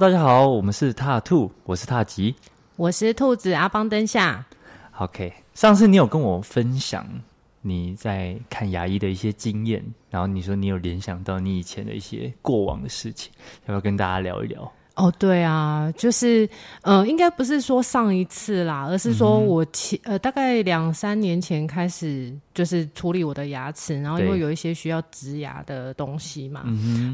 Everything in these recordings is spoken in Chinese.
大家好，我们是踏兔，我是踏吉，我是兔子阿邦灯下。OK，上次你有跟我分享你在看牙医的一些经验，然后你说你有联想到你以前的一些过往的事情，要不要跟大家聊一聊？哦，对啊，就是，呃，应该不是说上一次啦，而是说我前、嗯、呃大概两三年前开始就是处理我的牙齿，然后因为有一些需要植牙的东西嘛，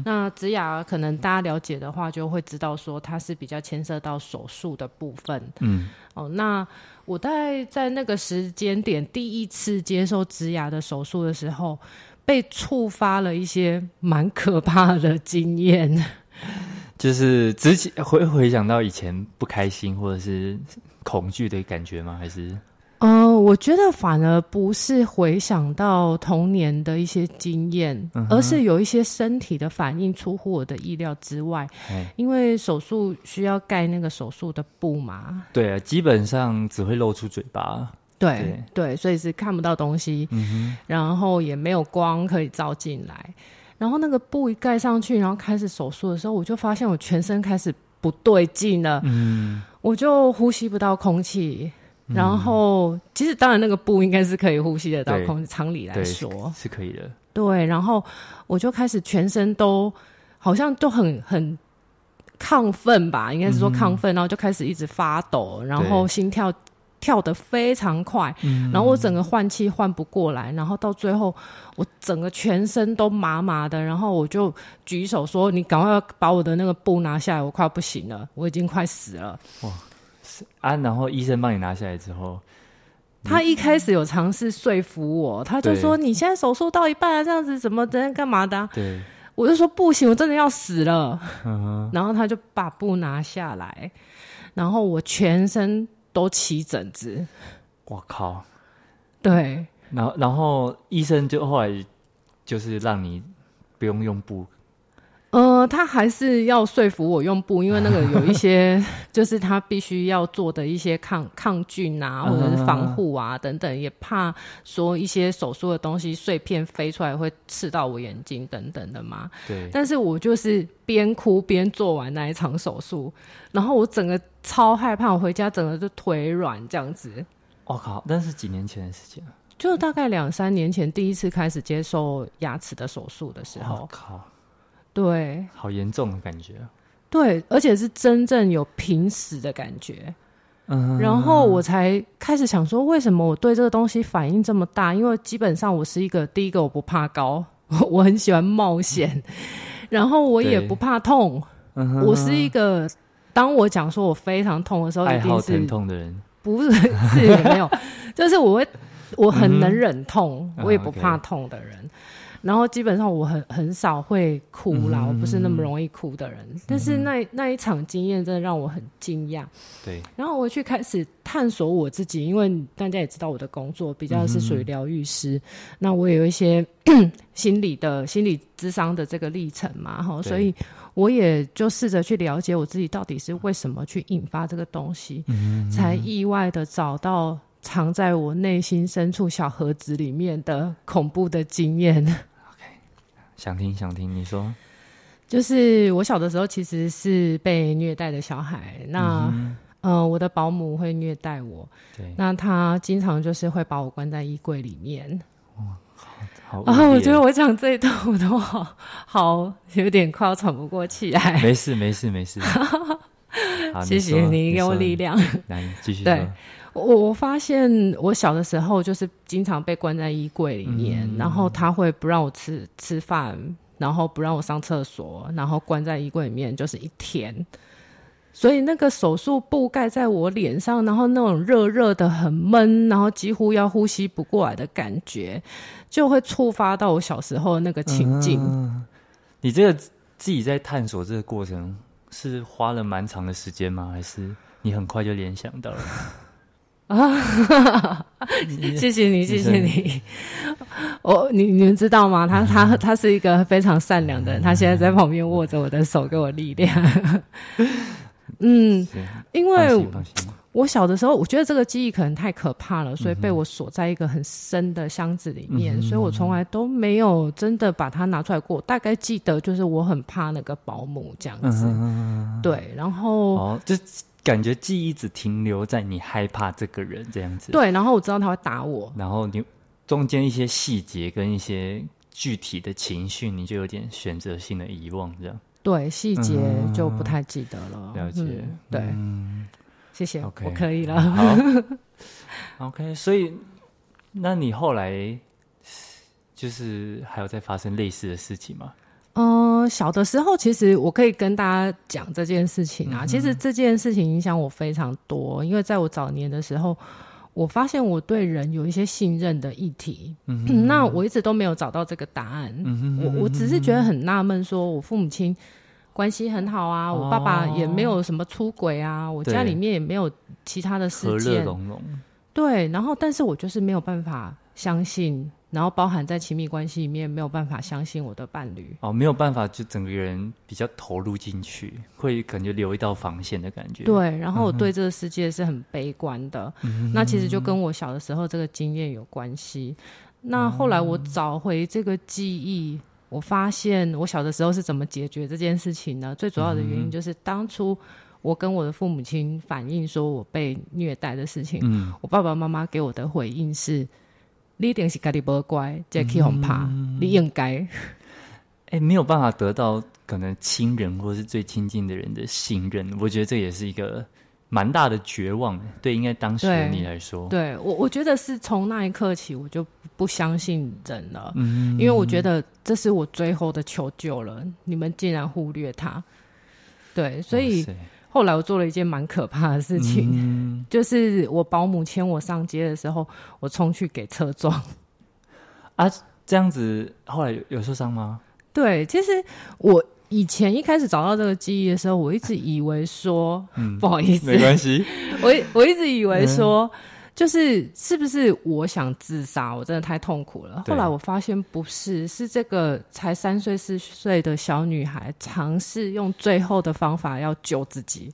那植牙可能大家了解的话，就会知道说它是比较牵涉到手术的部分。嗯，哦，那我大概在那个时间点第一次接受植牙的手术的时候，被触发了一些蛮可怕的经验。就是之前会回想到以前不开心或者是恐惧的感觉吗？还是？嗯、呃，我觉得反而不是回想到童年的一些经验，嗯、而是有一些身体的反应出乎我的意料之外。因为手术需要盖那个手术的布嘛。对啊，基本上只会露出嘴巴。对对，对，所以是看不到东西，嗯、然后也没有光可以照进来。然后那个布一盖上去，然后开始手术的时候，我就发现我全身开始不对劲了。嗯，我就呼吸不到空气。然后，嗯、其实当然那个布应该是可以呼吸得到空气，常理来说是，是可以的。对，然后我就开始全身都好像都很很亢奋吧，应该是说亢奋，嗯、然后就开始一直发抖，然后心跳。跳得非常快，嗯，然后我整个换气换不过来，然后到最后我整个全身都麻麻的，然后我就举手说：“你赶快把我的那个布拿下来，我快要不行了，我已经快死了。”哇，啊！然后医生帮你拿下来之后，他一开始有尝试说服我，他就说：“你现在手术到一半啊，这样子怎么等干嘛的啊？”对，我就说：“不行，我真的要死了。”嗯，然后他就把布拿下来，然后我全身。都起疹子，我靠！对，然后然后医生就后来就是让你不用用布，呃，他还是要说服我用布，因为那个有一些 就是他必须要做的一些抗抗菌啊，或者是防护啊等等，也怕说一些手术的东西碎片飞出来会刺到我眼睛等等的嘛。对，但是我就是边哭边做完那一场手术，然后我整个。超害怕，我回家整个就腿软这样子。我、哦、靠！那是几年前的事情，就大概两三年前第一次开始接受牙齿的手术的时候。我、哦、靠！对，好严重的感觉。对，而且是真正有濒死的感觉。嗯，然后我才开始想说，为什么我对这个东西反应这么大？因为基本上我是一个第一个我不怕高，我很喜欢冒险，嗯、然后我也不怕痛。嗯，我是一个。当我讲说我非常痛的时候，一定是痛的人，不是是也没有，就是我会我很能忍痛，嗯、我也不怕痛的人。然后基本上我很很少会哭啦，嗯、我不是那么容易哭的人。嗯、但是那那一场经验真的让我很惊讶。对，然后我去开始探索我自己，因为大家也知道我的工作比较是属于疗愈师，嗯、那我有一些 心理的心理智商的这个历程嘛，哈，所以。我也就试着去了解我自己到底是为什么去引发这个东西，嗯嗯，才意外的找到藏在我内心深处小盒子里面的恐怖的经验。想听想听，你说，就是我小的时候其实是被虐待的小孩，那嗯，呃，我的保姆会虐待我，对，那他经常就是会把我关在衣柜里面。啊，我觉得我讲这一段我都好好有点快要喘不过气来。没事没事没事，谢谢你给我力量。来继续。对，我我发现我小的时候就是经常被关在衣柜里面，嗯、然后他会不让我吃吃饭，然后不让我上厕所，然后关在衣柜里面就是一天。所以那个手术布盖在我脸上，然后那种热热的、很闷，然后几乎要呼吸不过来的感觉，就会触发到我小时候的那个情境。嗯。你这个自己在探索这个过程，是花了蛮长的时间吗？还是你很快就联想到了？啊，谢谢你，谢谢你。我你你们知道吗？他他他是一个非常善良的人，他现在在旁边握着我的手，给我力量。嗯，因为我小的时候，我觉得这个记忆可能太可怕了，所以被我锁在一个很深的箱子里面，嗯、所以我从来都没有真的把它拿出来过。大概记得就是我很怕那个保姆这样子，嗯、对，然后感觉记忆只停留在你害怕这个人这样子，对，然后我知道他会打我，然后你中间一些细节跟一些具体的情绪，你就有点选择性的遗忘这样，对，细节就不太记得了，嗯、了解，嗯、对。嗯。谢谢，okay, 我可以了。好，OK，所以那你后来就是还有在发生类似的事情吗？嗯、呃，小的时候其实我可以跟大家讲这件事情啊。嗯、其实这件事情影响我非常多，因为在我早年的时候，我发现我对人有一些信任的议题。那我一直都没有找到这个答案。嗯，我我只是觉得很纳闷，说我父母亲。关系很好啊，我爸爸也没有什么出轨啊，哦、我家里面也没有其他的事件，和融融。对，然后但是我就是没有办法相信，然后包含在亲密关系里面没有办法相信我的伴侣。哦，没有办法，就整个人比较投入进去，会感觉留一道防线的感觉。对，然后我对这个世界是很悲观的。嗯、那其实就跟我小的时候这个经验有关系。那后来我找回这个记忆。我发现我小的时候是怎么解决这件事情呢？最主要的原因就是当初我跟我的父母亲反映说我被虐待的事情，嗯、我爸爸妈妈给我的回应是：“你一定是家里不乖，这气很怕，嗯、你应该。”哎，没有办法得到可能亲人或是最亲近的人的信任，我觉得这也是一个。蛮大的绝望，对，应该当时的你来说，对，对我，我觉得是从那一刻起，我就不相信人了，嗯，因为我觉得这是我最后的求救了，你们竟然忽略他，对，所以后来我做了一件蛮可怕的事情，嗯、就是我保姆牵我上街的时候，我冲去给车撞，啊，这样子后来有有受伤吗？对，其实我。以前一开始找到这个记忆的时候，我一直以为说，嗯、不好意思，没关系。我我一直以为说，嗯、就是是不是我想自杀？我真的太痛苦了。后来我发现不是，是这个才三岁四岁的小女孩尝试用最后的方法要救自己。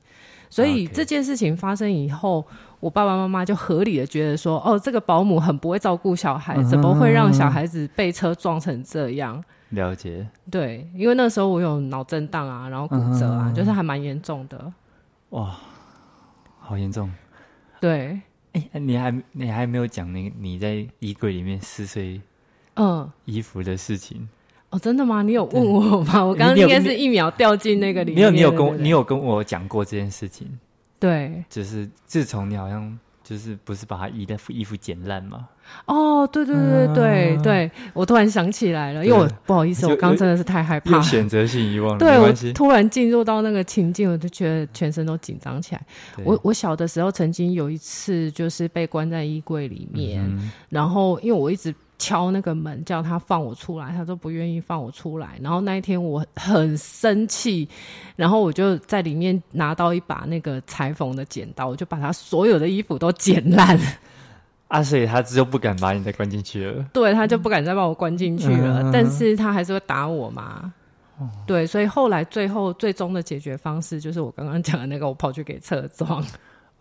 所以这件事情发生以后，我爸爸妈妈就合理的觉得说，哦，这个保姆很不会照顾小孩，怎么会让小孩子被车撞成这样？了解，对，因为那时候我有脑震荡啊，然后骨折啊，嗯、就是还蛮严重的。哇，好严重！对，哎、欸，你还你还没有讲那个你在衣柜里面撕碎嗯衣服的事情、嗯、哦？真的吗？你有问我吗？我刚刚应该是一秒掉进那个里面。没有，你有跟对对对你有跟我讲过这件事情。对，就是自从你好像。就是不是把他衣的衣服剪烂吗？哦，对对对对对对，我突然想起来了，因为我不好意思，我刚真的是太害怕，选择性遗忘。对，我突然进入到那个情境，我就觉得全身都紧张起来。我我小的时候曾经有一次，就是被关在衣柜里面，然后因为我一直。敲那个门，叫他放我出来，他都不愿意放我出来。然后那一天我很生气，然后我就在里面拿到一把那个裁缝的剪刀，我就把他所有的衣服都剪烂。啊，所以他就不敢把你再关进去了。对，他就不敢再把我关进去了，嗯、但是他还是会打我嘛。嗯、对，所以后来最后最终的解决方式就是我刚刚讲的那个，我跑去给车撞。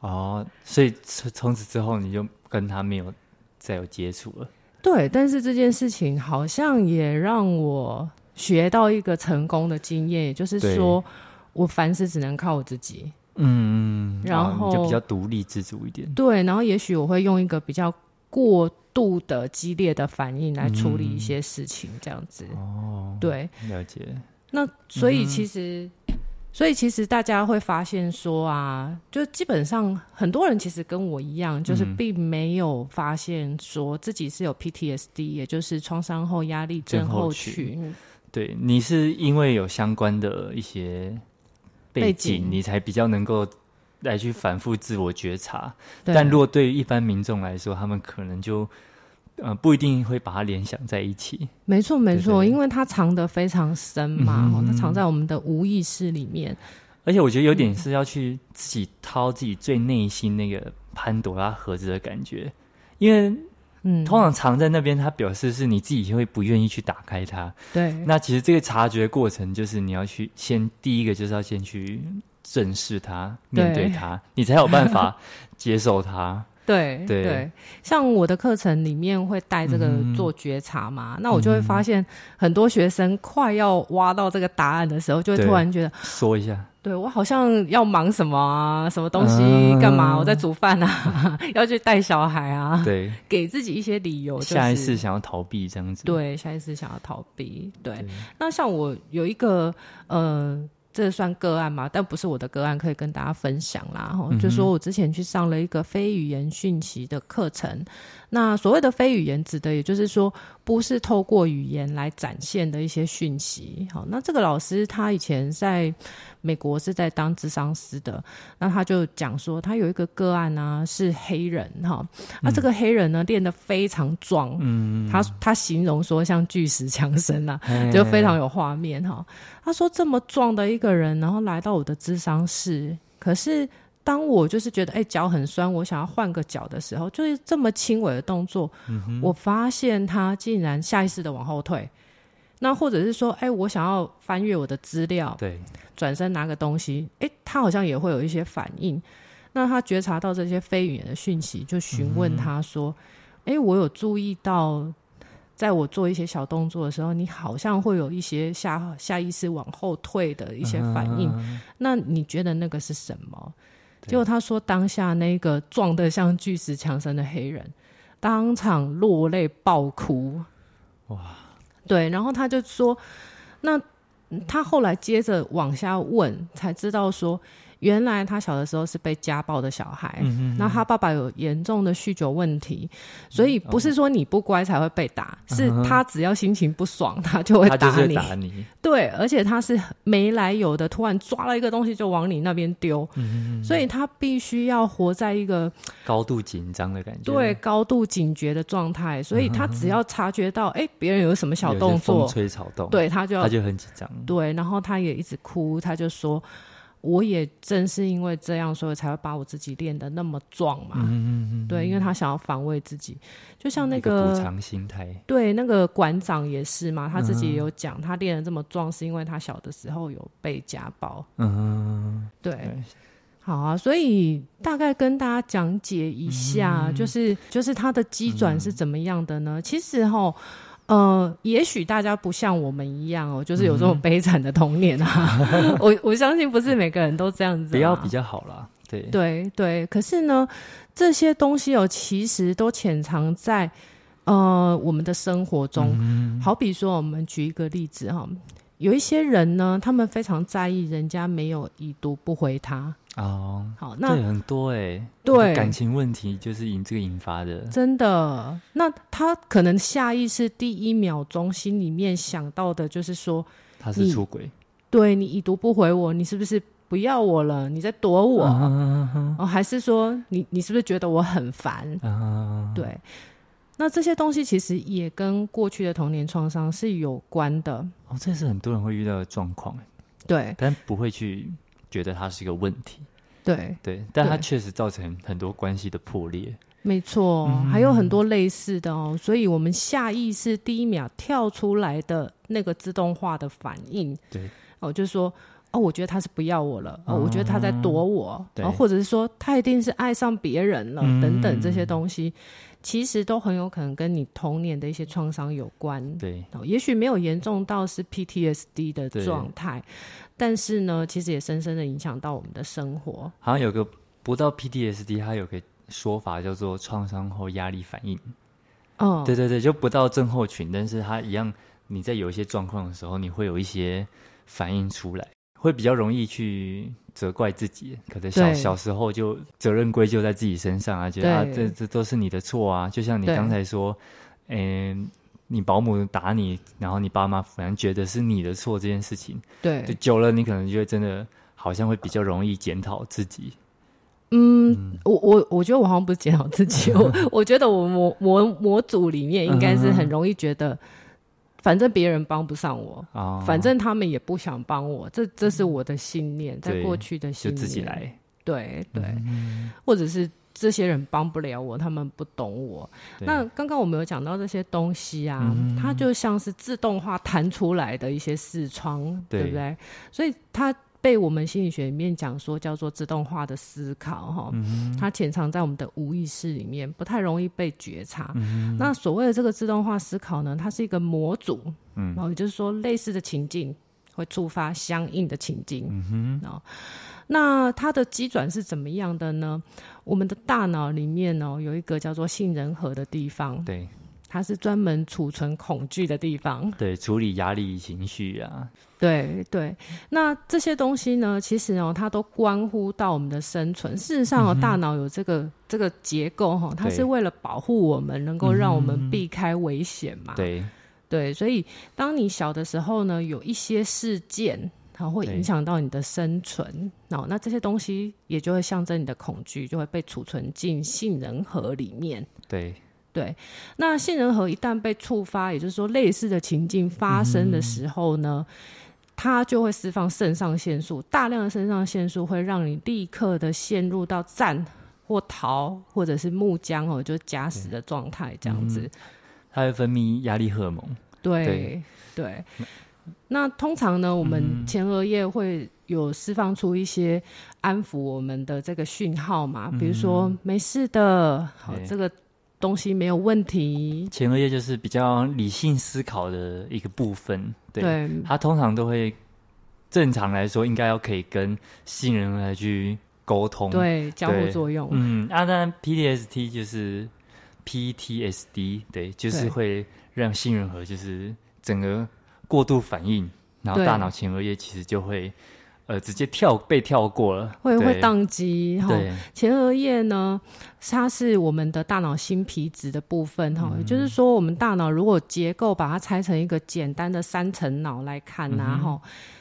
哦，所以从此之后你就跟他没有再有接触了。对，但是这件事情好像也让我学到一个成功的经验，也就是说，我凡事只能靠我自己。嗯，然后、啊、就比较独立自主一点。对，然后也许我会用一个比较过度的激烈的反应来处理一些事情，这样子。哦，对，了解。那所以其实。嗯所以其实大家会发现说啊，就基本上很多人其实跟我一样，就是并没有发现说自己是有 PTSD，也就是创伤后压力症候群。对，你是因为有相关的一些背景，你才比较能够来去反复自我觉察。但如果对于一般民众来说，他们可能就。呃，不一定会把它联想在一起。没错，没错，因为它藏得非常深嘛，嗯、它藏在我们的无意识里面。而且我觉得有点是要去自己掏自己最内心那个潘朵拉盒子的感觉，因为嗯，通常藏在那边，它表示是你自己会不愿意去打开它。对，那其实这个察觉过程就是你要去先第一个就是要先去正视它，面对它，你才有办法接受它。对对，像我的课程里面会带这个做觉察嘛，嗯、那我就会发现很多学生快要挖到这个答案的时候，就会突然觉得说一下，对我好像要忙什么啊，什么东西干嘛？嗯、我在。煮饭啊，要去带小孩啊，对，给自己一些理由、就是，下一次想要逃避这样子，对，下一次想要逃避，对。对。那像我有一个呃。这算个案吗？但不是我的个案，可以跟大家分享啦。哈、嗯，就说我之前去上了一个非语言讯息的课程。那所谓的非语言，指的也就是说，不是透过语言来展现的一些讯息。好，那这个老师他以前在美国是在当咨商师的，那他就讲说，他有一个个案呢、啊、是黑人哈，那这个黑人呢练得非常壮，嗯，他他形容说像巨石强森啊，就非常有画面哈。他说这么壮的一个人，然后来到我的智商室，可是。当我就是觉得哎脚很酸，我想要换个脚的时候，就是这么轻微的动作，嗯、我发现他竟然下意识的往后退。那或者是说，哎，我想要翻阅我的资料，对，转身拿个东西，哎，他好像也会有一些反应。那他觉察到这些非语言的讯息，就询问他说：“哎、我有注意到，在我做一些小动作的时候，你好像会有一些下下意识往后退的一些反应。嗯、那你觉得那个是什么？”结果他说，当下那个撞得像巨石强森的黑人，当场落泪爆哭。哇！对，然后他就说，那他后来接着往下问，才知道说。原来他小的时候是被家暴的小孩，那、他爸爸有严重的酗酒问题，所以不是说你不乖才会被打，嗯、是他只要心情不爽，他就会打你。打你。对，而且他是没来由的，突然抓了一个东西就往你那边丢，所以他必须要活在一个高度紧张的感觉，对，高度警觉的状态，所以他只要察觉到哎别人有什么小动作，风吹草动，对他就他就很紧张，对，然后他也一直哭，他就说。我也正是因为这样，所以才会把我自己练得那么壮嘛。嗯嗯嗯。对，因为他想要防卫自己，就像那个补偿心态。对，那个馆长也是嘛，他自己也有讲，他练得这么壮，是因为他小的时候有被家暴。嗯。对。好啊，所以大概跟大家讲解一下，就是就是他的机转是怎么样的呢？其实齁。呃，也许大家不像我们一样哦，就是有这种悲惨的童年啊。嗯、我我相信不是每个人都这样子，不要比较好啦。对对对，可是呢，这些东西哦，其实都潜藏在呃我们的生活中。嗯、好比说，我们举一个例子哈，有一些人呢，他们非常在意人家没有已读不回他。哦，好，那对很多哎、欸，对感情问题就是引这个引发的，真的。那他可能下意识第一秒钟心里面想到的就是说他是出轨，对你已读不回我，你是不是不要我了？你在躲我？啊、哦，还是说你你是不是觉得我很烦？啊、对，那这些东西其实也跟过去的童年创伤是有关的。哦，这是很多人会遇到的状况，对，但不会去。觉得它是一个问题，对对，但它确实造成很多关系的破裂，没错，还有很多类似的哦。所以，我们下意识第一秒跳出来的那个自动化的反应，对，哦，就是说，哦，我觉得他是不要我了，哦，我觉得他在躲我，对，或者是说他一定是爱上别人了，等等这些东西，其实都很有可能跟你童年的一些创伤有关，对，也许没有严重到是 PTSD 的状态。但是呢，其实也深深的影响到我们的生活。好像有个不到 PTSD，它有个说法叫做创伤后压力反应。哦，对对对，就不到症候群，但是它一样，你在有一些状况的时候，你会有一些反应出来，会比较容易去责怪自己。可能小对小时候就责任归咎在自己身上啊，觉得啊，这这都是你的错啊。就像你刚才说，嗯。你保姆打你，然后你爸妈反而觉得是你的错这件事情，对，就久了，你可能就会真的好像会比较容易检讨自己。嗯，嗯我我我觉得我好像不是检讨自己，我我觉得我模模模组里面应该是很容易觉得，反正别人帮不上我，哦、反正他们也不想帮我，这这是我的信念，在过去的信念，就自己来，对对，嗯、或者是。这些人帮不了我，他们不懂我。那刚刚我们有讲到这些东西啊，嗯、它就像是自动化弹出来的一些视窗，对，对不对？所以它被我们心理学里面讲说叫做自动化的思考哈，嗯、它潜藏在我们的无意识里面，不太容易被觉察。嗯、那所谓的这个自动化思考呢，它是一个模组，嗯，然后也就是说类似的情境会触发相应的情境，嗯哼，那它的机转是怎么样的呢？我们的大脑里面呢，有一个叫做杏仁核的地方，对。它是专门储存恐惧的地方，对，处理压力情绪啊，对对。那这些东西呢，其实哦，它都关乎到我们的生存。事实上哦，嗯、大脑有这个这个结构哈，它是为了保护我们，能够让我们避开危险嘛。对对，所以当你小的时候呢，有一些事件，它会影响到你的生存，哦，那这些东西也就会象征你的恐惧，就会被储存进杏仁核里面。对。对，那杏仁核一旦被触发，也就是说类似的情境发生的时候呢，嗯、它就会释放肾上腺素，大量的肾上腺素会让你立刻的陷入到战或逃或者是木僵哦，就假死的状态这样子。嗯、它会分泌压力荷尔蒙。对对，对，那通常呢，我们前额叶会有释放出一些安抚我们的这个讯号嘛，比如说、嗯、没事的，好这个。东西没有问题。前额叶就是比较理性思考的一个部分，对，对它通常都会正常来说应该要可以跟杏仁核来去沟通，对，交互作用。嗯，啊，当然，P T S T 就是 PTSD，对，就是会让杏仁核就是整个过度反应，然后大脑前额叶其实就会。呃，直接跳被跳过了，会会宕机哈。前额叶呢，它是我们的大脑新皮质的部分哈，也、嗯、就是说，我们大脑如果结构把它拆成一个简单的三层脑来看呐、啊、哈、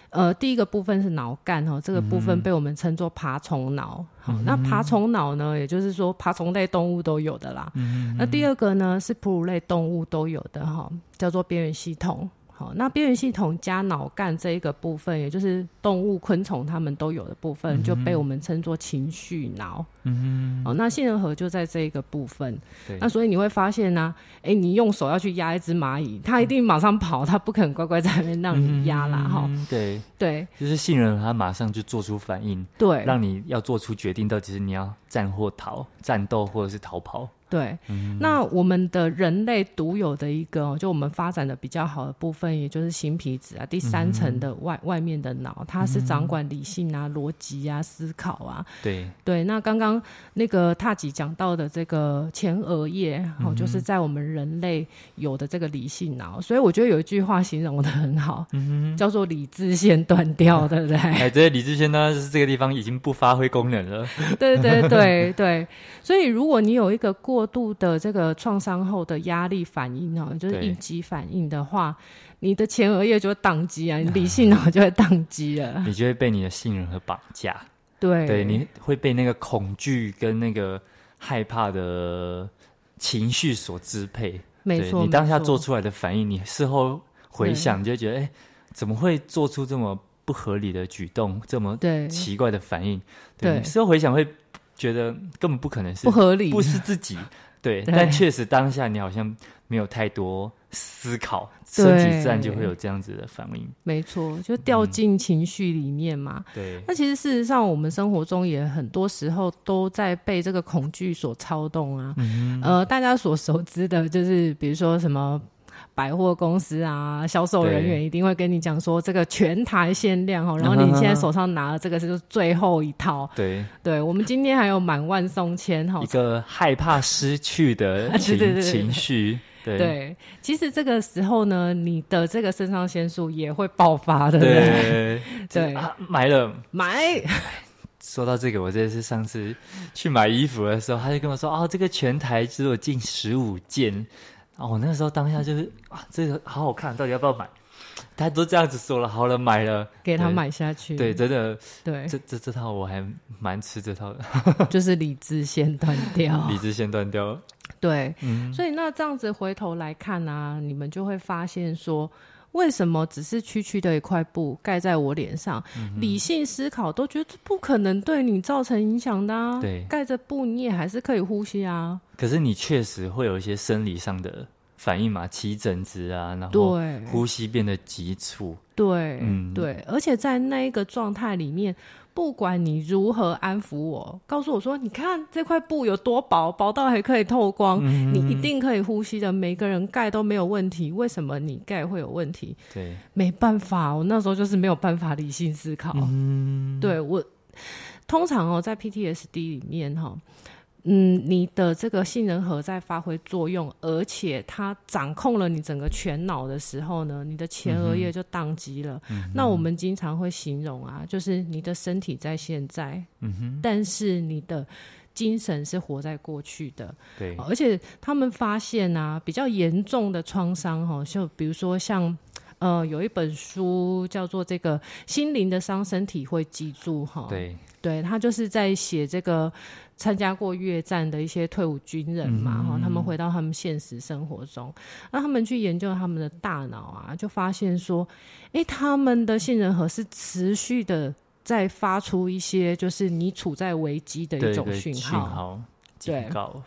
嗯，呃，第一个部分是脑干哈，这个部分被我们称作爬虫脑。好、嗯，那爬虫脑呢，也就是说爬虫类动物都有的啦。嗯、那第二个呢，是哺乳类动物都有的哈，叫做边缘系统。那边缘系统加脑干这一个部分，也就是动物、昆虫它们都有的部分，嗯、就被我们称作情绪脑。嗯哼哦，那杏仁核就在这一个部分。对。那所以你会发现呢、啊，哎、欸，你用手要去压一只蚂蚁，它一定马上跑，它不可能乖乖在那边让你压啦。哈、嗯。对对，就是杏仁核它马上就做出反应，对，让你要做出决定，到底是你要战或逃，战斗或者是逃跑。对、嗯，那我们的人类独有的一个，就我们发展的比较好的部分，也就是新皮质啊，第三层的外、嗯、外面的脑，它是掌管理性啊、逻、嗯、辑啊、思考啊。对对，那刚刚那个踏吉讲到的这个前额叶，哦、嗯，就是在我们人类有的这个理性脑，所以我觉得有一句话形容的很好，嗯，叫做理智线断掉，对不对？哎，对，理智线呢是这个地方已经不发挥功能了。对对对对对，所以如果你有一个过过度的这个创伤后的压力反应哦，就是应激反应的话，你的前额叶就会宕机啊，你理性脑就会宕机了，你就会被你的信任和绑架。对，对，你会被那个恐惧跟那个害怕的情绪所支配。没错，你当下做出来的反应，你事后回想，你就觉得，哎，怎么会做出这么不合理的举动，这么奇怪的反应？对，对，事后回想会。觉得根本不可能是不合理，不是自己 对，对，但确实当下你好像没有太多思考，身体自然就会有这样子的反应。没错，就掉进情绪里面嘛。嗯、对，那其实事实上，我们生活中也很多时候都在被这个恐惧所操纵啊。嗯、呃，大家所熟知的就是，比如说什么。百货公司啊，销售人员一定会跟你讲说，这个全台限量哦，然后你现在手上拿的这个是最后一套。对，对我们今天还有满万送千哈，一个害怕失去的 情情绪。对，对，其实这个时候呢，你的这个肾上腺素也会爆发的。对，对，对，啊，买了买。说到这个，我这是上次去买衣服的时候，他就跟我说，哦，这个全台只有近十五件。哦，我那个时候当下就是啊，这个好好看，到底要不要买？他都这样子说了，好了，买了，给他买下去。对，真的，对，这这这套我还蛮吃这套的，就是理智先断掉，理智先断掉。对，嗯，所以那这样子回头来看啊，你们就会发现说。为什么只是区区的一块布盖在我脸上，嗯？理性思考都觉得不可能对你造成影响的啊！对，盖着布你也还是可以呼吸啊。可是你确实会有一些生理上的反应嘛，起疹子啊，然后呼吸变得急促，对，嗯，对，而且在那一个状态里面。不管你如何安抚我，告诉我说：“你看这块布有多薄，薄到还可以透光，嗯、你一定可以呼吸的。每个人盖都没有问题，为什么你盖会有问题？”对，没办法，我那时候就是没有办法理性思考。嗯，对我通常哦，在 PTSD 里面哈。嗯，你的这个杏仁核在发挥作用，而且它掌控了你整个全脑的时候呢，你的前额叶就宕机了。嗯、那我们经常会形容啊，就是你的身体在现在，嗯哼，但是你的精神是活在过去的。对，而且他们发现啊，比较严重的创伤哈，就比如说像呃，有一本书叫做《这个心灵的伤，身体会记住》哈。对，对他就是在写这个。参加过越战的一些退伍军人嘛，哈、嗯，他们回到他们现实生活中，那他们去研究他们的大脑啊，就发现说，哎、欸，他们的杏仁核是持续的在发出一些，就是你处在危机的一种讯号，警告，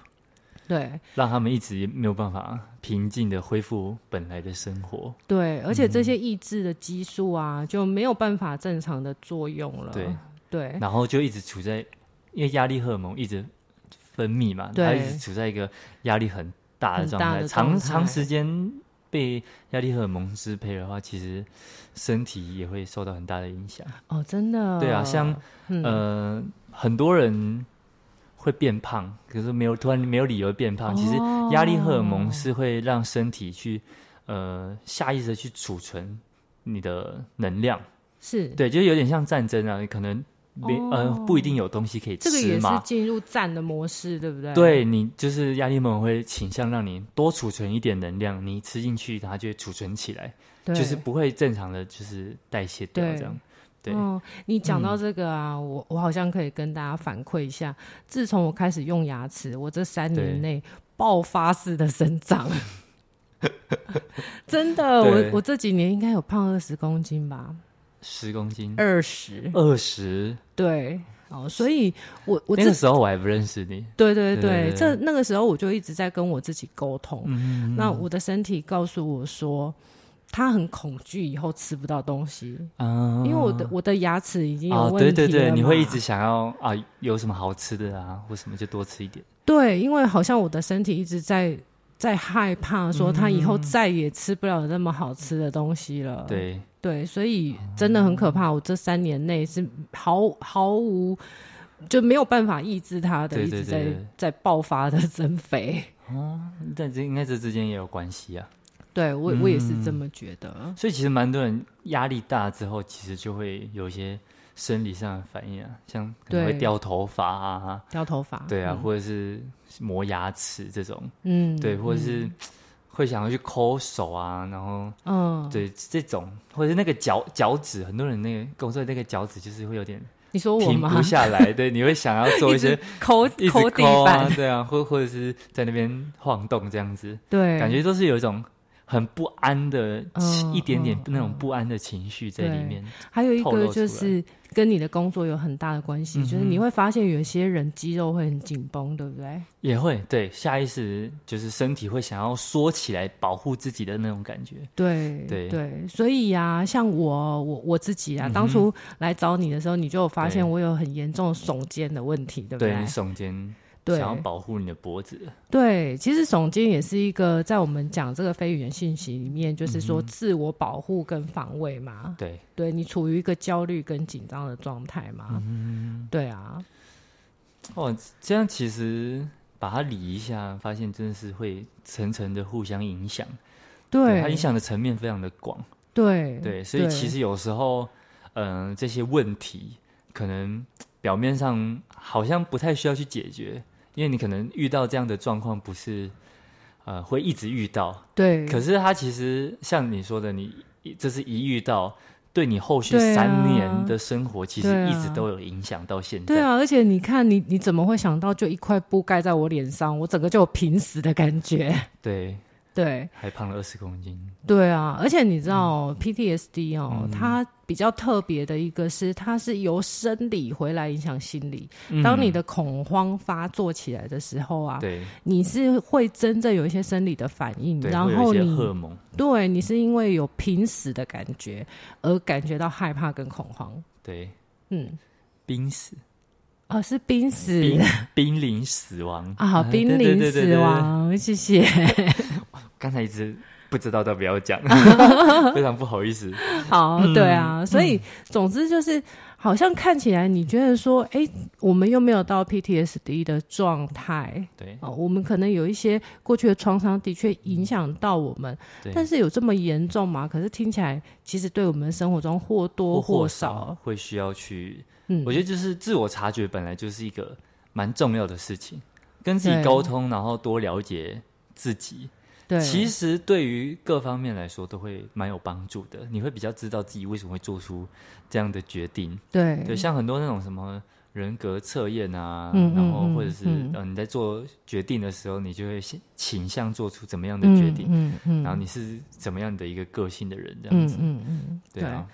对，让他们一直没有办法平静的恢复本来的生活。对，而且这些抑制的激素啊，就没有办法正常的作用了。对，对，然后就一直处在。因为压力荷尔蒙一直分泌嘛，它一直处在一个压力很大的状态，长长时间被压力荷尔蒙支配的话，其实身体也会受到很大的影响。哦，真的？对啊，像、嗯、呃很多人会变胖，可是没有突然没有理由变胖。哦、其实压力荷尔蒙是会让身体去呃下意识的去储存你的能量，是对，就有点像战争啊，你可能。没呃，不一定有东西可以吃嘛。这个也是进入战的模式，对不对？对，你就是压力荷尔蒙会倾向让你多储存一点能量，你吃进去它就会储存起来，就是不会正常的就是代谢掉这样。对，哦，你讲到这个啊，嗯、我我好像可以跟大家反馈一下，自从我开始用牙齿，我这三年内爆发式的生长，真的，我我这几年应该有胖二十公斤吧。十公斤，二十，二十，对，哦，所以我我那个时候我还不认识你，对对对，这那个时候我就一直在跟我自己沟通，嗯，那我的身体告诉我说，他很恐惧以后吃不到东西，嗯，因为我的我的牙齿已经有问题了，哦，对对对，你会一直想要啊，有什么好吃的啊，或什么就多吃一点，对，因为好像我的身体一直在在害怕，说他以后再也吃不了那么好吃的东西了，对。对，所以真的很可怕。我这三年内是毫毫无就没有办法抑制他的，对对对对，一直在在爆发的增肥。哦，但这应该这之间也有关系啊。对，我我也是这么觉得。嗯，所以其实蛮多人压力大之后，其实就会有一些生理上的反应啊，像可能会掉头发啊，掉头发，对啊，嗯，或者是磨牙齿这种，嗯，对，或者是。嗯会想要去抠手啊，然后，嗯，对这种，或者是那个脚脚趾，很多人那个工作那个脚趾就是会有点，你说我停不下来，对，你会想要做一些抠抠地板，对啊，或或者是在那边晃动这样子，对，感觉都是有一种。很不安的，一点点那种不安的情绪在里面。还有一个就是跟你的工作有很大的关系，就是你会发现有些人肌肉会很紧绷，对不对？也会，对，下意识就是身体会想要缩起来保护自己的那种感觉。对对对，所以呀，像我我我自己啊，当初来找你的时候，你就有发现我有很严重的耸肩的问题，对不对？对，耸肩。对，想要保护你的脖子。对，其实耸肩也是一个在我们讲这个非语言信息里面，就是说自我保护跟防卫嘛。嗯、对，对你处于一个焦虑跟紧张的状态嘛。嗯，对啊。哦，这样其实把它理一下，发现真的是会层层的互相影响。对，对它影响的层面非常的广。对对，所以其实有时候，嗯、呃，这些问题可能表面上好像不太需要去解决。因为你可能遇到这样的状况，不是呃会一直遇到，对。可是他其实像你说的，你这是一遇到，对你后续三年的生活，其实一直都有影响到现在。对啊，而且你看你，你你怎么会想到就一块布盖在我脸上，我整个就有平死的感觉？对对，还胖了二十公斤。对啊，而且你知道 PTSD 哦，嗯、它比较特别的一个是，它是由生理回来影响心理。嗯、当你的恐慌发作起来的时候啊，对，你是会真正有一些生理的反应，然后你荷尔蒙，对你是因为有濒死的感觉而感觉到害怕跟恐慌。对，嗯，濒死。哦，是濒死，濒临死亡啊！好，濒临死亡，谢谢。刚才一直不知道要不要讲，非常不好意思。好，对啊，所以总之就是，好像看起来你觉得说，哎，我们又没有到 PTSD 的状态，对啊，我们可能有一些过去的创伤的确影响到我们，但是有这么严重吗？可是听起来，其实对我们生活中或多或少会需要去。嗯，我觉得就是自我察觉本来就是一个蛮重要的事情，跟自己沟通，然后多了解自己，对，其实对于各方面来说都会蛮有帮助的。你会比较知道自己为什么会做出这样的决定，对，对，像很多那种什么人格测验啊，嗯、然后或者是嗯、呃、你在做决定的时候，你就会倾向做出怎么样的决定，嗯嗯，嗯然后你是怎么样的一个个性的人，这样子，嗯嗯，嗯对啊。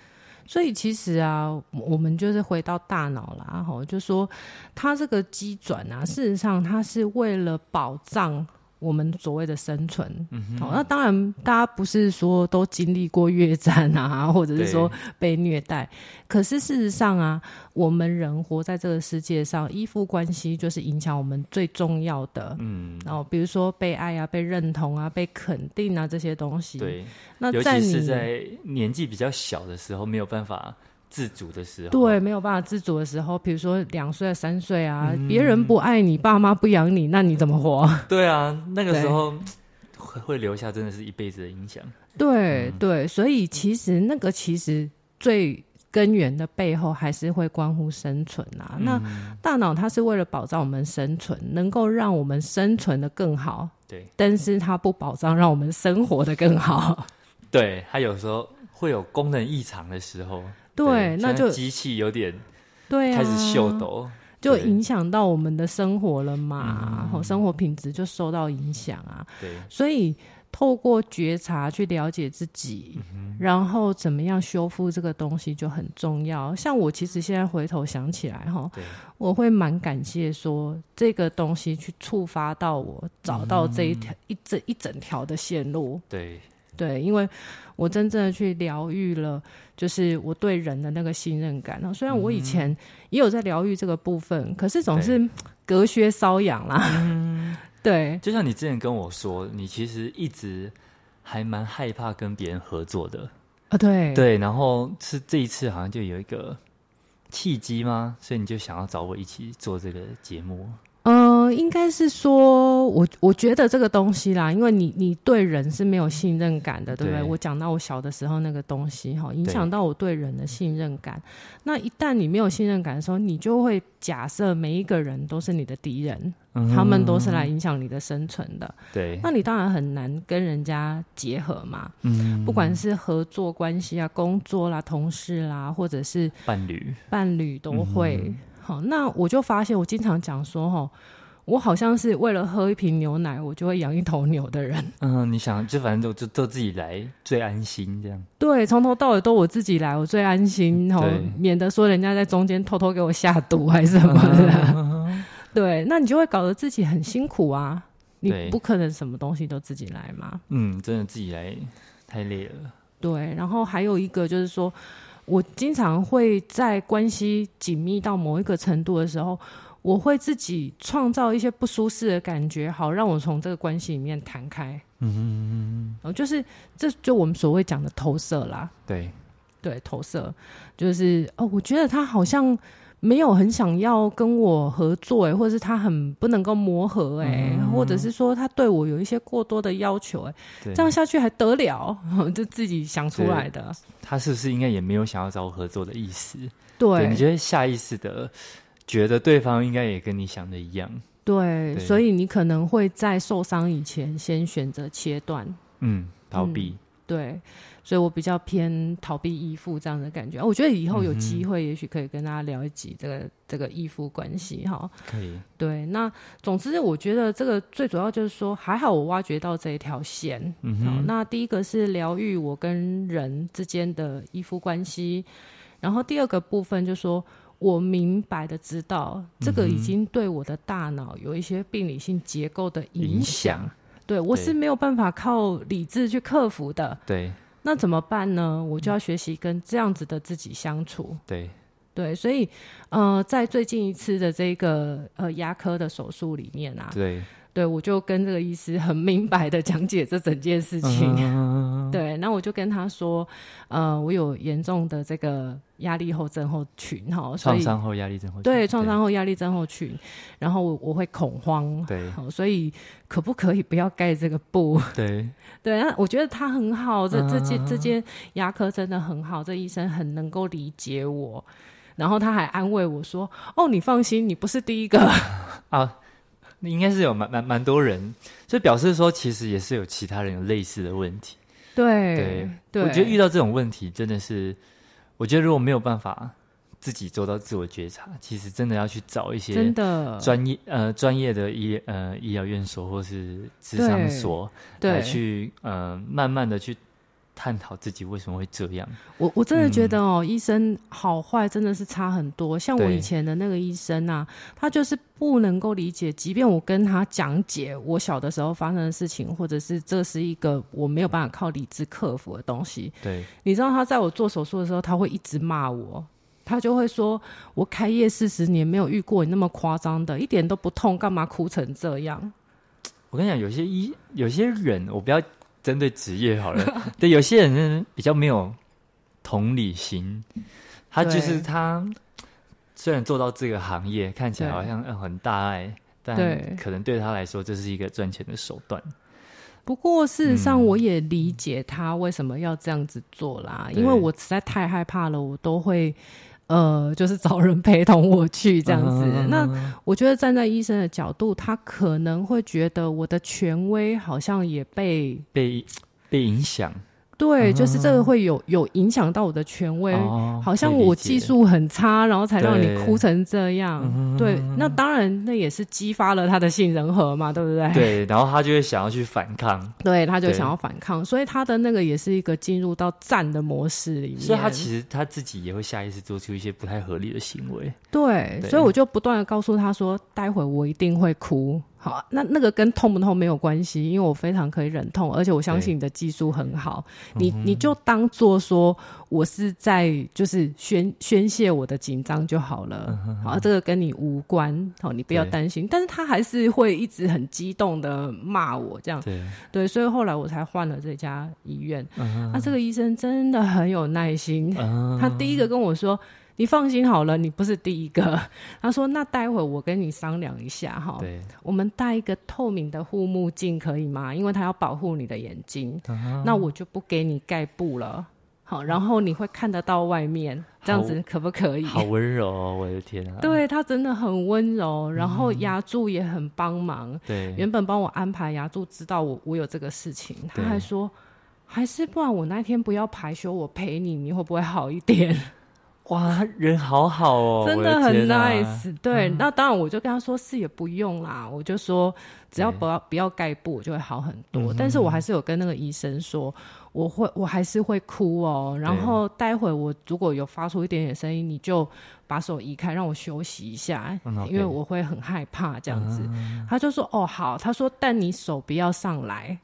所以其实啊，我们就是回到大脑啦，吼，就说它这个机转啊，事实上它是为了保障。我们所谓的生存，好、嗯哼哦，那当然，大家不是说都经历过越战啊，或者是说被虐待。可是事实上啊，我们人活在这个世界上，依附关系就是影响我们最重要的。嗯，然后比如说被爱啊、被认同啊、被肯定啊这些东西。对，那在你尤其是在年纪比较小的时候，没有办法。自主的时候，对，没有办法自主的时候，比如说两岁、三岁啊，嗯、别人不爱你，爸妈不养你，那你怎么活？对啊，那个时候会会留下真的是一辈子的影响。对、嗯、对，所以其实那个其实最根源的背后还是会关乎生存啊。嗯、那大脑它是为了保障我们生存，能够让我们生存的更好。对，但是它不保障让我们生活的更好。对，它有时候会有功能异常的时候。对，那就机器有点对开始秀逗，就影响到我们的生活了嘛，好，生活品质就受到影响啊。对，所以透过觉察去了解自己，然后怎么样修复这个东西就很重要。像我其实现在回头想起来哈，我会蛮感谢说这个东西去触发到我找到这一条一整一整条的线路。对。对，因为我真正的去疗愈了，就是我对人的那个信任感。然后虽然我以前也有在疗愈这个部分，嗯、可是总是隔靴搔痒啦。嗯、对，就像你之前跟我说，你其实一直还蛮害怕跟别人合作的啊。对对，然后是这一次好像就有一个契机吗？所以你就想要找我一起做这个节目。应该是说，我我觉得这个东西啦，因为你你对人是没有信任感的，对不对？对，我讲到我小的时候那个东西哈，影响到我对人的信任感。那一旦你没有信任感的时候，你就会假设每一个人都是你的敌人，嗯、他们都是来影响你的生存的。对，那你当然很难跟人家结合嘛。嗯，不管是合作关系啊、工作啦、同事啦，或者是伴侣，伴侣都会。好，那我就发现，我经常讲说，哈，我好像是为了喝一瓶牛奶，我就会养一头牛的人。嗯，你想，就反正都就都自己来最安心，这样。对，从头到尾都我自己来，我最安心，然后免得说人家在中间偷偷给我下毒还是什么的。嗯、对，那你就会搞得自己很辛苦啊！你不可能什么东西都自己来嘛。嗯，真的自己来太累了。对，然后还有一个就是说。我经常会在关系紧密到某一个程度的时候，我会自己创造一些不舒适的感觉，好让我从这个关系里面弹开。嗯嗯嗯，就是这就我们所谓讲的投射啦。对对，投射就是哦，我觉得他好像。没有很想要跟我合作哎，或者是他很不能够磨合诶，嗯、或者是说他对我有一些过多的要求诶，对这样下去还得了？就自己想出来的。他是不是应该也没有想要找我合作的意思？对，对，你觉得下意识的觉得对方应该也跟你想的一样？对，对所以你可能会在受伤以前先选择切断，嗯，逃避。嗯对。所以我比较偏逃避依附这样的感觉。我觉得以后有机会，也许可以跟大家聊一集这个、嗯、这个依附关系哈。可以。对，那总之我觉得这个最主要就是说，还好我挖掘到这一条线。嗯哼。那第一个是疗愈我跟人之间的依附关系，然后第二个部分就是说我明白的知道，这个已经对我的大脑有一些病理性结构的影响。对，我是没有办法靠理智去克服的。对。那怎么办呢？我就要学习跟这样子的自己相处。对，对，所以，呃，在最近一次的这个呃牙科的手术里面啊，对。对，我就跟这个医师很明白的讲解这整件事情。Uh、对，那我就跟他说，呃，我有严重的这个压力后症候群哈，创伤后压力症候群。对，创伤后压力症候群，然后我我会恐慌。对，所以可不可以不要盖这个布？对，对，那我觉得他很好，这这间这间牙科真的很好，这医生很能够理解我，然后他还安慰我说：“哦，你放心，你不是第一个 啊。”那应该是有蛮蛮蛮多人，就表示说，其实也是有其他人有类似的问题。对对，我觉得遇到这种问题，真的是，我觉得如果没有办法自己做到自我觉察，其实真的要去找一些真的专业呃专业的医呃医疗院所或是咨商所来去呃慢慢的去。探讨自己为什么会这样，我我真的觉得哦、医生好坏真的是差很多。像我以前的那个医生啊，他就是不能够理解，即便我跟他讲解我小的时候发生的事情，或者是这是一个我没有办法靠理智克服的东西。对，你知道他在我做手术的时候，他会一直骂我，他就会说：“我开业四十年没有遇过你那么夸张的，一点都不痛，干嘛哭成这样？”我跟你讲，有些医有些人，我不要。针对职业好了，对，有些人比较没有同理心，他就是他虽然做到这个行业看起来好像很大爱，但可能对他来说这是一个赚钱的手段。不过事实上，我也理解他为什么要这样子做啦，因为我实在太害怕了，我都会。呃，就是找人陪同我去这样子。Uh. 那我觉得站在医生的角度，他可能会觉得我的权威好像也被被被影响。对，就是这个会有有影响到我的权威，哦、好像我技术很差，然后才让你哭成这样。对，对，那当然那也是激发了他的杏仁核嘛，对不对？对，然后他就会想要去反抗，对，他就想要反抗，所以他的那个也是一个进入到战的模式里面。所以他其实他自己也会下意识做出一些不太合理的行为。对，对，所以我就不断的告诉他说，待会我一定会哭。好，那那个跟痛不痛没有关系，因为我非常可以忍痛，而且我相信你的技术很好。你你就当做说我是在就是宣宣泄我的紧张就好了。好，这个跟你无关，好，你不要担心。但是他还是会一直很激动的骂我这样。对对，所以后来我才换了这家医院。那、嗯哼啊、这个医生真的很有耐心，嗯、他第一个跟我说。你放心好了，你不是第一个。他说：“那待会我跟你商量一下哈，对我们戴一个透明的护目镜可以吗？因为他要保护你的眼睛。Uh. 那我就不给你盖布了，好，然后你会看得到外面，这样子可不可以？”好温柔哦，我的天啊！对，他真的很温柔，然后牙柱也很帮忙。对，原本帮我安排牙柱知道我我有这个事情，他还说，还是不然我那天不要排休，我陪你，你会不会好一点？哇，人好好哦，真的很 nice。对，嗯、那当然我就跟他说是也不用啦，我就说只要不要不要盖布，就会好很多。嗯、但是我还是有跟那个医生说，我会我还是会哭哦。然后待会我如果有发出一点点声音，你就把手移开，让我休息一下，嗯、因为我会很害怕这样子。嗯、他就说哦好，他说但你手不要上来。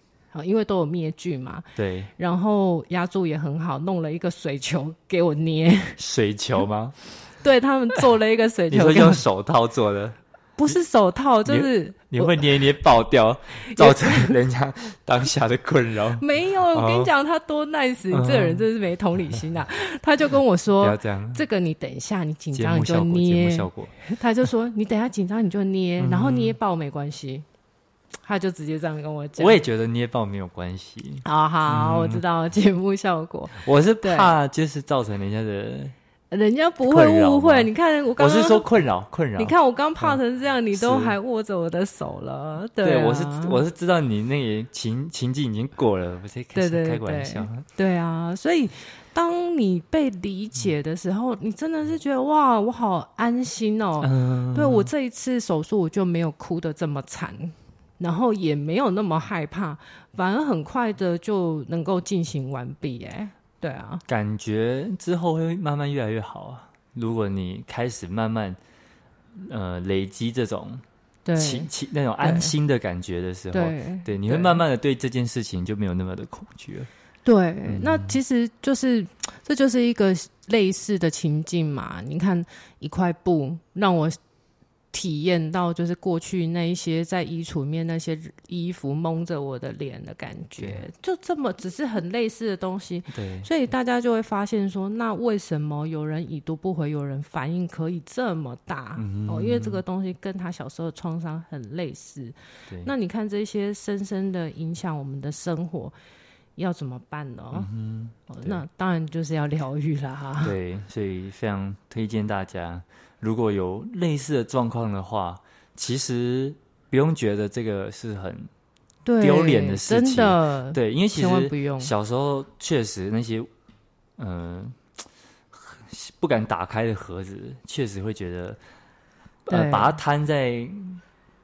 因为都有灭菌嘛，对。然后压住也很好，弄了一个水球给我捏。水球吗？对，他们做了一个水球。你说用手套做的？不是手套，就是你，你会捏一捏爆掉，造成人家当下的困扰。没有，我跟你讲，他多 nice，、哦、你这个人真是没同理心啊！他就跟我说：“不要这样，这个你等一下，你紧张你就捏。”他就说：“你等一下紧张你就捏，然后捏爆没关系。”他就直接这样跟我讲，我也觉得捏爆没有关系。好好，嗯、我知道节目效果。我是怕就是造成人家的人家不会误会。你看我刚刚，我是说困扰困扰。你看我刚怕成这样，你都还握着我的手了。对，我是我是知道你那个情情境已经过了，不是开开玩笑。对啊，所以当你被理解的时候，你真的是觉得哇，我好安心哦。对，我这一次手术，我就没有哭得这么惨。然后也没有那么害怕，反而很快的就能够进行完毕。哎，对啊，感觉之后会慢慢越来越好啊。如果你开始慢慢呃累积这种对那种安心的感觉的时候，对，对，你会慢慢的对这件事情就没有那么的恐惧了。对，嗯、那其实就是这就是一个类似的情境嘛。你看一块布让我。体验到就是过去那一些在衣橱里面那些衣服蒙着我的脸的感觉，就这么只是很类似的东西。对，所以大家就会发现说，那为什么有人已读不回，有人反应可以这么大？嗯、哦，因为这个东西跟他小时候的创伤很类似。对，那你看这些深深的影响我们的生活，要怎么办呢？嗯、哦，那当然就是要疗愈啦。哈。对，所以非常推荐大家。如果有类似的状况的话，其实不用觉得这个是很丢脸的事情。真的，对，因为其实小时候确实那些嗯、呃、不敢打开的盒子，确实会觉得呃把它摊在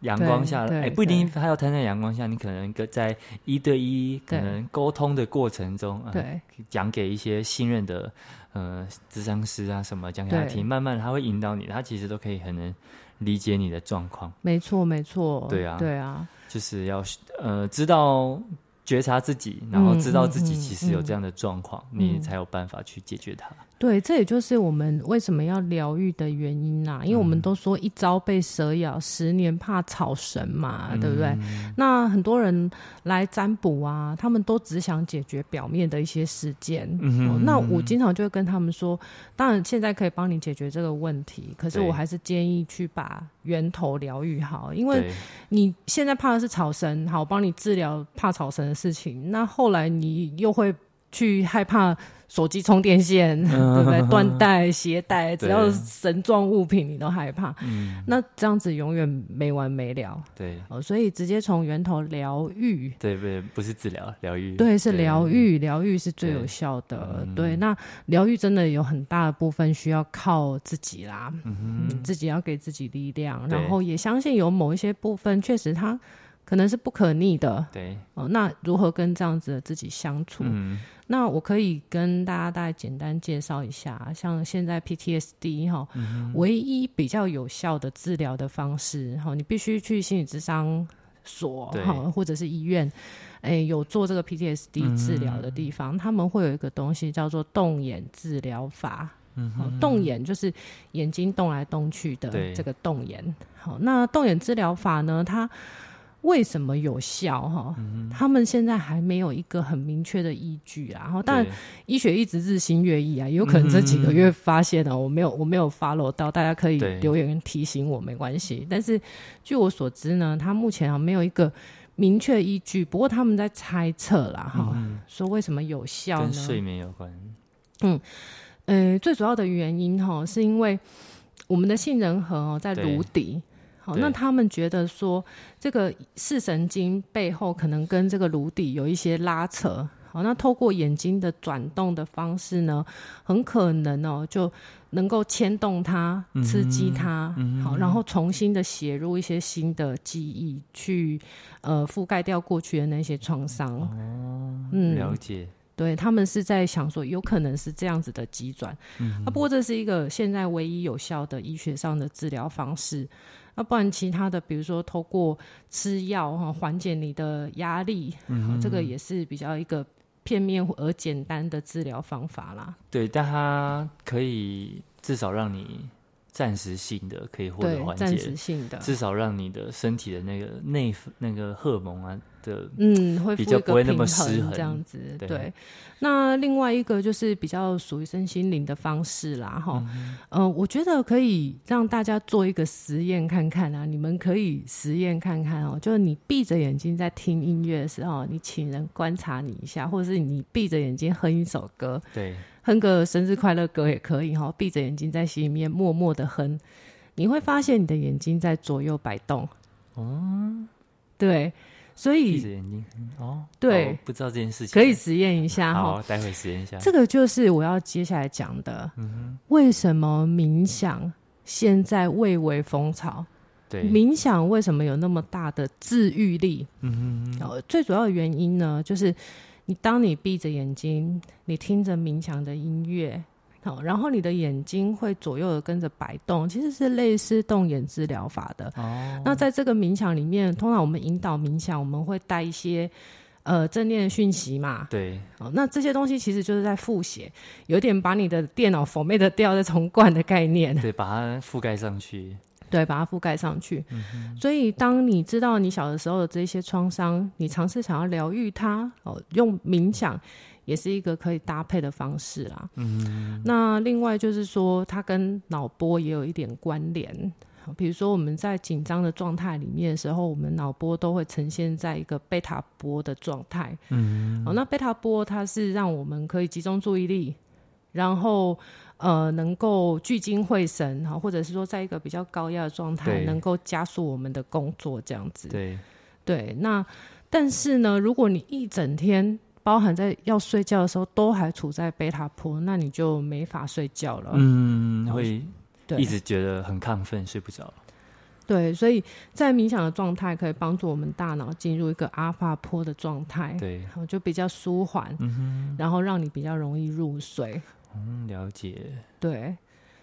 阳光下，哎，不一定它要摊在阳光下，你可能跟在一对一可能沟通的过程中，对、呃，讲给一些信任的。呃，智商师啊，什么讲给他听，慢慢他会引导你，他其实都可以很能理解你的状况。没错，没错。对啊，对啊，就是要呃知道。觉察自己，然后知道自己其实有这样的状况，嗯嗯嗯、你才有办法去解决它。对，这也就是我们为什么要疗愈的原因呐、啊。因为我们都说一朝被蛇咬，十年怕草绳嘛，嗯、对不对？那很多人来占卜啊，他们都只想解决表面的一些事件。那我经常就会跟他们说，当然现在可以帮你解决这个问题，可是我还是建议去把源头疗愈好，因为你现在怕的是草绳，好，我帮你治疗怕草绳的事情。那后来你又会去害怕手机充电线，嗯、对不对？缎带、鞋带，只要绳状物品你都害怕。嗯，那这样子永远没完没了。对，哦，所以直接从源头疗愈。对，不不是治疗，疗愈。对，是疗愈，疗愈是最有效的。对，对，那疗愈真的有很大的部分需要靠自己啦。自己要给自己力量，然后也相信有某一些部分确实它。可能是不可逆的，对哦。那如何跟这样子的自己相处？嗯，那我可以跟大家大概简单介绍一下，像现在 PTSD 哈，嗯、唯一比较有效的治疗的方式哈，你必须去心理咨商所哈，或者是医院，哎、欸，有做这个 PTSD 治疗的地方，他们会有一个东西叫做动眼治疗法。嗯哼，动眼就是眼睛动来动去的这个动眼。好，那动眼治疗法呢，它为什么有效？哈，他们现在还没有一个很明确的依据啊。然后，当然医学一直日新月异啊，有可能这几个月发现了，我没有我没有 follow 到，大家可以留言提醒我，没关系。但是据我所知呢，他目前啊没有一个明确依据，不过他们在猜测啦，哈，说为什么有效呢？跟睡眠有关。嗯，呃，最主要的原因哈，是因为我们的杏仁核哦在颅底。好，那他们觉得说，这个视神经背后可能跟这个颅底有一些拉扯。好，那透过眼睛的转动的方式呢，很可能哦，就能够牵动它，刺激它，嗯、好，然后重新的写入一些新的记忆，去呃覆盖掉过去的那些创伤。哦，嗯，了解。对，他们是在想说，有可能是这样子的急转。嗯哼，啊，不过这是一个现在唯一有效的医学上的治疗方式。那不然其他的，比如说透过吃药哈，缓解你的压力，嗯，这个也是比较一个片面而简单的治疗方法啦。对，但它可以至少让你暂时性的可以获得缓解，暂时性的，至少让你的身体的那个内那个荷尔蒙啊。的嗯，会比较不会那么失衡这样子，对。对，那另外一个就是比较属于身心灵的方式啦，哈，嗯，呃，我觉得可以让大家做一个实验看看啊，你们可以实验看看哦，就是你闭着眼睛在听音乐的时候，你请人观察你一下，或者是你闭着眼睛哼一首歌，对，哼个生日快乐歌也可以哈，闭着眼睛在心里面默默的哼，你会发现你的眼睛在左右摆动。哦，对，所以闭着眼睛哦，对、哦，不知道这件事情，可以实验一下哈。好，待会实验一下。这个就是我要接下来讲的。为什么冥想现在蔚为风潮？对，冥想为什么有那么大的治愈力？嗯哼，最主要的原因呢，就是。你当你闭着眼睛，你听着冥想的音乐，好，然后你的眼睛会左右的跟着摆动，其实是类似动眼治疗法的。哦，那在这个冥想里面，通常我们引导冥想，我们会带一些呃正念的讯息嘛。对，哦，那这些东西其实就是在复写，有点把你的电脑 format 掉再重灌的概念。对，把它覆盖上去。对，把它覆盖上去。嗯、所以，当你知道你小的时候的这些创伤，你尝试想要疗愈它，哦，用冥想也是一个可以搭配的方式啦。嗯，那另外就是说，它跟脑波也有一点关联。比如说，我们在紧张的状态里面的时候，我们脑波都会呈现在一个贝塔波的状态。嗯，哦，那贝塔波它是让我们可以集中注意力，然后。呃，能够聚精会神哈，或者是说，在一个比较高压的状态，能够加速我们的工作这样子。对对，那但是呢，如果你一整天包含在要睡觉的时候都还处在贝塔波，那你就没法睡觉了。嗯，会一直觉得很亢奋，睡不着。对，所以在冥想的状态可以帮助我们大脑进入一个阿法波的状态，对，就比较舒缓，嗯，然后让你比较容易入睡。嗯，了解。对，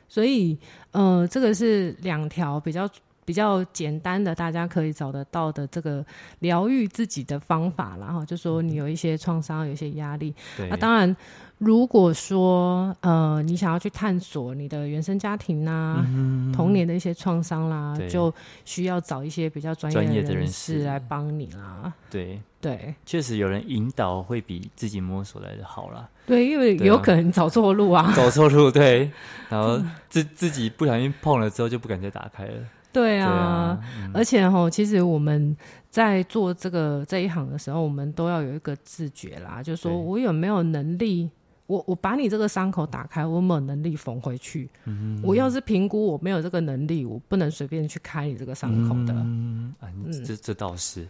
所以呃，这个是两条比较比较简单的，大家可以找得到的这个疗愈自己的方法，然后就说你有一些创伤，有一些压力，那、啊、当然。如果说呃，你想要去探索你的原生家庭啊、嗯、童年的一些创伤啦，就需要找一些比较专业的人士来帮你啦。对。对，确实有人引导会比自己摸索来的好啦。对，因为有可能走错路啊，走错路，对，然后自自己不小心碰了之后就不敢再打开了。对啊，对啊嗯、而且哦，其实我们在做这个这一行的时候，我们都要有一个自觉啦，就是说我有没有能力。我我把你这个伤口打开，我有没有能力缝回去？嗯，我要是评估我没有这个能力，我不能随便去开你这个伤口的。嗯，啊、这这倒是。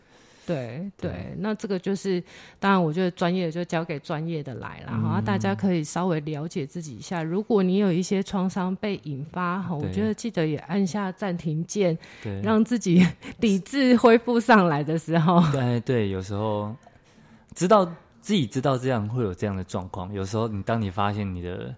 对对，那这个就是，当然我觉得专业的就交给专业的来了哈、嗯，大家可以稍微了解自己一下。如果你有一些创伤被引发哈，我觉得记得也按下暂停键，对，让自己 理智恢复上来的时候。对对，有时候知道。自己知道这样会有这样的状况，有时候你当你发现你的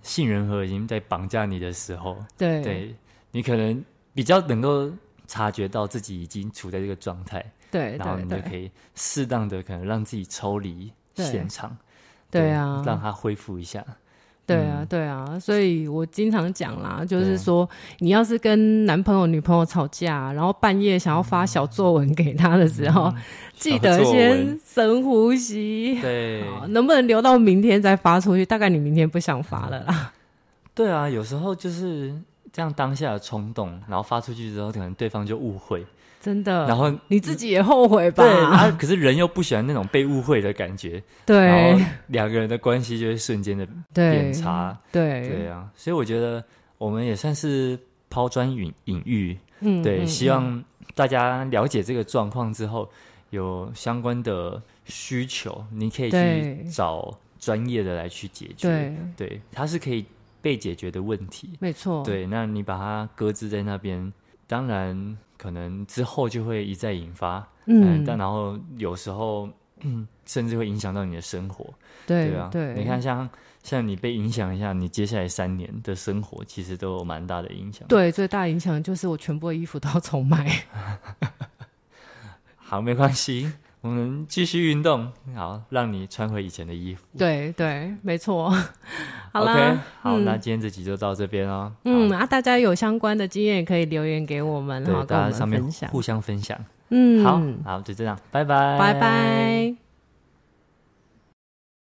杏仁核已经在绑架你的时候，对，对你可能比较能够察觉到自己已经处在这个状态，对，然后你就可以适当的可能让自己抽离现场，对，啊，让它恢复一下。对啊，对啊，所以我经常讲啦，就是说，你要是跟男朋友、女朋友吵架，然后半夜想要发小作文给他的时候，嗯、记得先深呼吸，对，能不能留到明天再发出去？大概你明天不想发了啦。对啊，有时候就是这样，当下的冲动，然后发出去之后，可能对方就误会。真的，然后你自己也后悔吧？对，然后可是人又不喜欢那种被误会的感觉，对，然后两个人的关系就会瞬间的变差，对，对，对啊，所以我觉得我们也算是抛砖引引玉，嗯，对，希望大家了解这个状况之后，有相关的需求，你可以去找专业的来去解决，对，对，它是可以被解决的问题，没错，对，那你把它搁置在那边，当然。可能之后就会一再引发，嗯，嗯但然后有时候，嗯，甚至会影响到你的生活，对，对啊，对，你看像像你被影响一下，你接下来三年的生活其实都有蛮大的影响。对，最大影响就是我全部的衣服都要重买。好，没关系。我们继续运动，好，让你穿回以前的衣服。对对，没错。好啦，okay, 好、嗯，那今天这集就到这边哦。嗯啊，大家有相关的经验可以留言给我们，对，好，大家上面互相分享。嗯，好，好，就这样，拜拜，拜拜。